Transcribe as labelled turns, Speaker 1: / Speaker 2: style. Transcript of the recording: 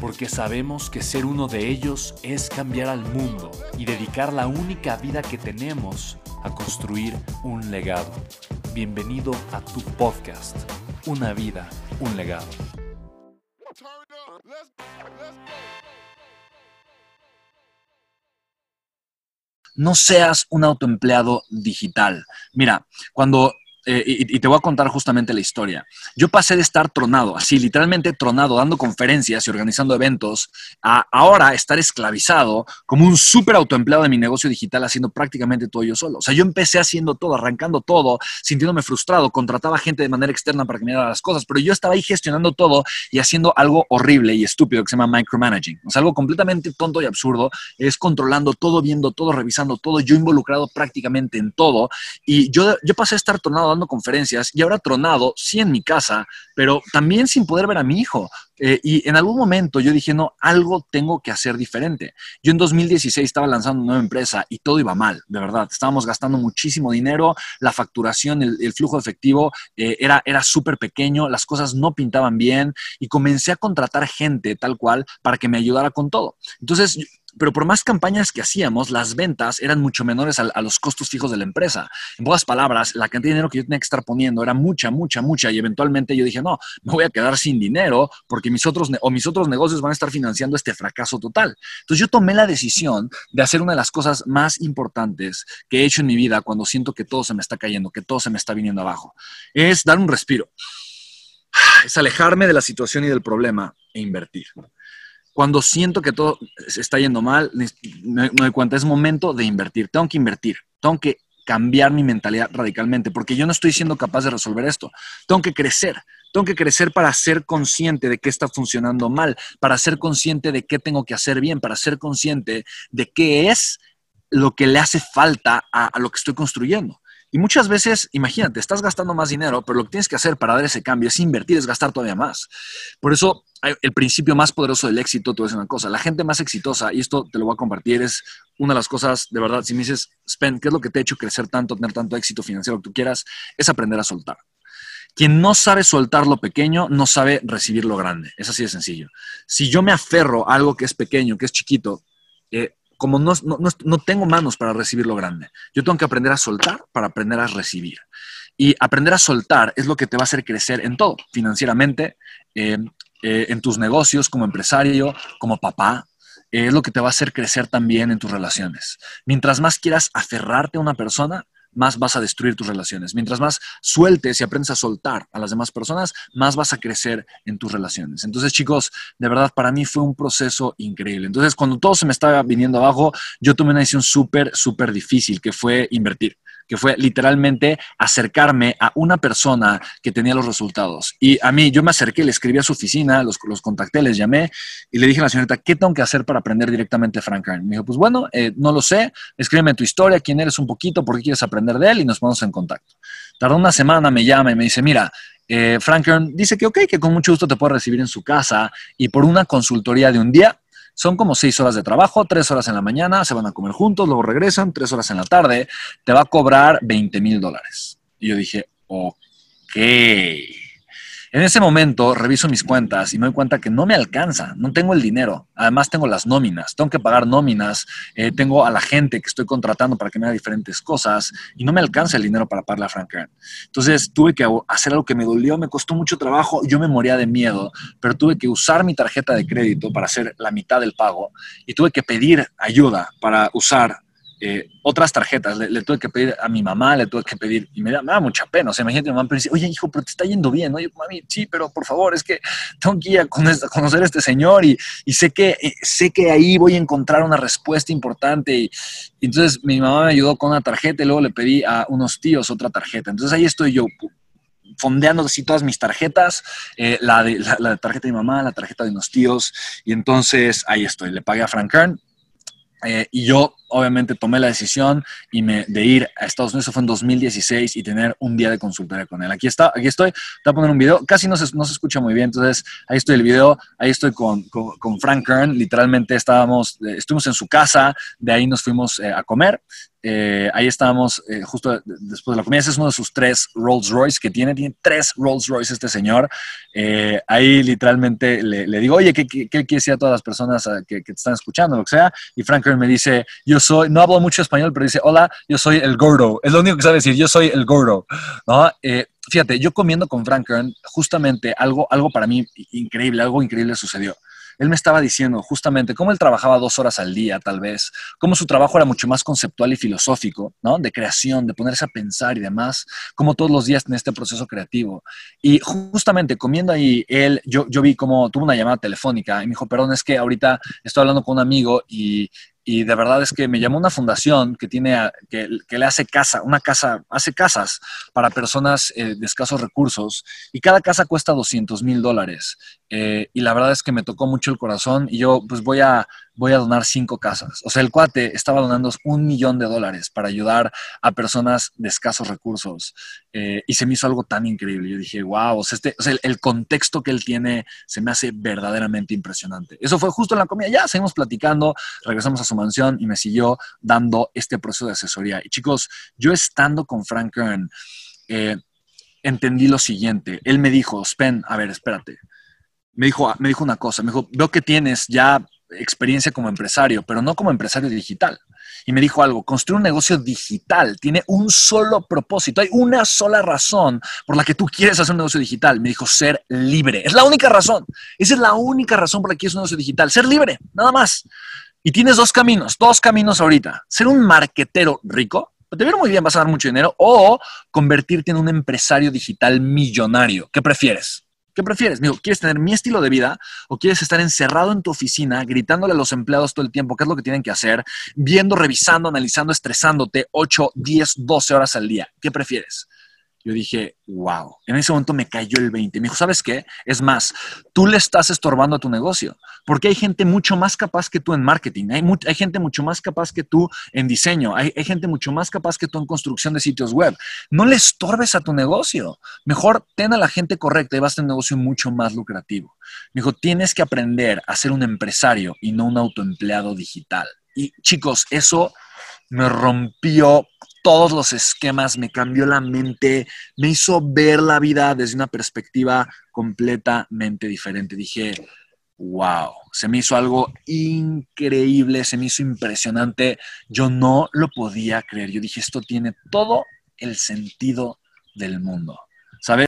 Speaker 1: porque sabemos que ser uno de ellos es cambiar al mundo y dedicar la única vida que tenemos a construir un legado. Bienvenido a tu podcast, Una vida, un legado.
Speaker 2: No seas un autoempleado digital. Mira, cuando eh, y, te voy a contar justamente la historia. Yo pasé de estar tronado, así literalmente tronado, dando conferencias y organizando eventos, a ahora estar esclavizado como un súper autoempleado de mi negocio digital, haciendo prácticamente todo yo solo. O sea, yo empecé haciendo todo, arrancando todo, sintiéndome frustrado, contrataba gente de manera externa para que me diera las cosas, pero yo estaba ahí gestionando todo y haciendo algo horrible y estúpido que se llama micromanaging. O sea, algo completamente tonto y absurdo. Es controlando todo, viendo todo, revisando todo, yo involucrado prácticamente en todo. Y yo, yo pasé a estar tronado conferencias y ahora tronado, sí en mi casa, pero también sin poder ver a mi hijo. Eh, y en algún momento yo dije, no, algo tengo que hacer diferente. Yo en 2016 estaba lanzando una nueva empresa y todo iba mal, de verdad. Estábamos gastando muchísimo dinero, la facturación, el, flujo efectivo eh, era, era súper pequeño, las cosas no pintaban bien y comencé a contratar gente tal cual para que me ayudara con todo. Entonces, pero por más campañas que hacíamos, las ventas eran mucho menores a, los costos fijos de la empresa. En pocas palabras, la cantidad de dinero que yo tenía que estar poniendo era mucha, mucha, mucha, y eventualmente yo dije, no, me voy a quedar sin dinero porque mis otros, o mis otros negocios van a estar financiando este fracaso total. Entonces yo tomé la decisión de hacer una de las cosas más importantes que he hecho en mi vida cuando siento que todo se me está cayendo, que todo se me está viniendo abajo. Es dar un respiro. Es alejarme de la situación y del problema e invertir. Cuando siento que todo está yendo mal, me, doy cuenta, es momento de invertir. Tengo que invertir, tengo que cambiar mi mentalidad radicalmente, porque yo no estoy siendo capaz de resolver esto. Tengo que crecer, tengo que crecer para ser consciente de qué está funcionando mal, para ser consciente de qué tengo que hacer bien, para ser consciente de qué es lo que le hace falta a lo que estoy construyendo. Y muchas veces, imagínate, estás gastando más dinero, pero lo que tienes que hacer para dar ese cambio es invertir, es gastar todavía más. Por eso, el principio más poderoso del éxito, tú es una cosa, la gente más exitosa, y esto te lo voy a compartir, es una de las cosas, de verdad, si me dices, Spen, ¿qué es lo que te ha hecho crecer tanto, tener tanto éxito financiero, que tú quieras? Es aprender a soltar. Quien no sabe soltar lo pequeño, no sabe recibir lo grande. Es así de sencillo. Si yo me aferro a algo que es pequeño, que es chiquito, eh, como no, no, tengo manos para recibir lo grande, yo tengo que aprender a soltar para aprender a recibir. Y aprender a soltar es lo que te va a hacer crecer en todo, financieramente, eh, eh, en tus negocios, como empresario, como papá. es lo que te va a hacer crecer también en tus relaciones. Mientras más quieras aferrarte a una persona, más vas a destruir tus relaciones. Mientras más sueltes y aprendes a soltar a las demás personas, más vas a crecer en tus relaciones. Entonces, chicos, de verdad, para mí fue un proceso increíble. Entonces, cuando todo se me estaba viniendo abajo, yo tomé una decisión súper, súper difícil, que fue invertir que fue literalmente acercarme a una persona que tenía los resultados. Y a mí, yo me acerqué, le escribí a su oficina, los, los contacté, les llamé y le dije a la señorita, ¿qué tengo que hacer para aprender directamente a Frank Kern? Me dijo, pues bueno, eh, no lo sé, escríbeme tu historia, quién eres un poquito, por qué quieres aprender de él y nos ponemos en contacto. Tardó una semana, me llama y me dice, mira, eh, Frank Kern dice que ok, que con mucho gusto te puede recibir en su casa y por una consultoría de un día son como seis horas de trabajo, tres horas en la mañana, se van a comer juntos, luego regresan, tres horas en la tarde, te va a cobrar 20 mil dólares. Y yo dije, ok. En ese momento reviso mis cuentas y me doy cuenta que no me alcanza, no tengo el dinero. Además tengo las nóminas, tengo que pagar nóminas, eh, tengo a la gente que estoy contratando para que me haga diferentes cosas y no me alcanza el dinero para pagarle a Frank Kern. Entonces tuve que hacer algo que me dolió, me costó mucho trabajo, yo me moría de miedo, pero tuve que usar mi tarjeta de crédito para hacer la mitad del pago y tuve que pedir ayuda para usar eh, otras tarjetas. Le, tuve que pedir a mi mamá, le tuve que pedir, y me da, mucha pena. O sea, imagínate, mi mamá me dice, oye, hijo, pero te está yendo bien. Oye, mami, sí, pero por favor, es que tengo que ir a conocer a este señor y, sé, que, eh, sé que ahí voy a encontrar una respuesta importante. Y, entonces mi mamá me ayudó con una tarjeta y luego le pedí a unos tíos otra tarjeta. Entonces ahí estoy yo fondeando así todas mis tarjetas, eh, la, de, la, tarjeta de mi mamá, la tarjeta de unos tíos, y entonces ahí estoy, le pagué a Frank Kern, eh, y yo obviamente tomé la decisión y me, de ir a Estados Unidos, eso fue en 2016, y tener un día de consultoría con él. Aquí está, aquí estoy, te voy a poner un video, casi no se, no se escucha muy bien, entonces ahí estoy el video, ahí estoy con, con, Frank Kern, literalmente estábamos, eh, estuvimos en su casa, de ahí nos fuimos a comer, eh, ahí estábamos eh, justo después de la comida. Ese es uno de sus tres Rolls Royce que tiene. Tiene tres Rolls Royce este señor. Eh, ahí literalmente le, digo, oye, ¿qué, qué, qué decir a todas las personas que, te están escuchando, lo que sea? Y Frank me dice, yo soy, no hablo mucho español, pero dice, hola, yo soy el gordo. Es lo único que sabe decir, yo soy el gordo. ¿No? fíjate, yo comiendo con Frank Kern, justamente algo, algo para mí increíble, algo increíble sucedió él me estaba diciendo justamente cómo él trabajaba dos horas al día, tal vez, cómo su trabajo era mucho más conceptual y filosófico, ¿no? De creación, de ponerse a pensar y demás, como todos los días en este proceso creativo. Y justamente comiendo ahí, él, yo, yo vi cómo tuvo una llamada telefónica y me dijo, perdón, es que ahorita estoy hablando con un amigo y y de verdad es que me llamó una fundación que tiene que, que, le hace casa, una casa, hace casas para personas eh, de escasos recursos y cada casa cuesta 200 mil dólares. Eh, y la verdad es que me tocó mucho el corazón y yo pues voy a, voy a donar cinco casas. O sea, el cuate estaba donando un millón de dólares para ayudar a personas de escasos recursos. Eh, y se me hizo algo tan increíble. Yo dije, wow, o sea, este, el, contexto que él tiene se me hace verdaderamente impresionante. Eso fue justo en la comida. Ya seguimos platicando, regresamos a su mansión y me siguió dando este proceso de asesoría. Y chicos, yo estando con Frank eh, entendí lo siguiente. Él me dijo, Spen, a ver, espérate. Me dijo, me dijo una cosa, me dijo, veo que tienes ya experiencia como empresario, pero no como empresario digital. Y me dijo algo, construir un negocio digital tiene un solo propósito, hay una sola razón por la que tú quieres hacer un negocio digital. Me dijo, ser libre. Es la única razón. Esa es la única razón por la que quieres un negocio digital, ser libre, nada más. Y tienes dos caminos, dos caminos ahorita. Ser un marquetero rico, te viene muy bien, vas a dar mucho dinero, o convertirte en un empresario digital millonario. ¿Qué prefieres? ¿Qué prefieres? Digo, ¿quieres tener mi estilo de vida o quieres estar encerrado en tu oficina gritándole a los empleados todo el tiempo qué es lo que tienen que hacer, viendo, revisando, analizando, estresándote 8, 10, 12 horas al día? ¿Qué prefieres? Yo dije, wow. En ese momento me cayó el 20. Me dijo, ¿sabes qué? Es más, tú le estás estorbando a tu negocio, porque hay gente mucho más capaz que tú en marketing, hay, gente mucho más capaz que tú en diseño, hay, hay, gente mucho más capaz que tú en construcción de sitios web. No le estorbes a tu negocio. Mejor ten a la gente correcta y vas a tener un negocio mucho más lucrativo. Me dijo, tienes que aprender a ser un empresario y no un autoempleado digital. Y chicos, eso me rompió todos los esquemas, me cambió la mente, me hizo ver la vida desde una perspectiva completamente diferente. Dije, wow, se me hizo algo increíble, se me hizo impresionante. Yo no lo podía creer. Yo dije, esto tiene todo el sentido del mundo. ¿Sabes?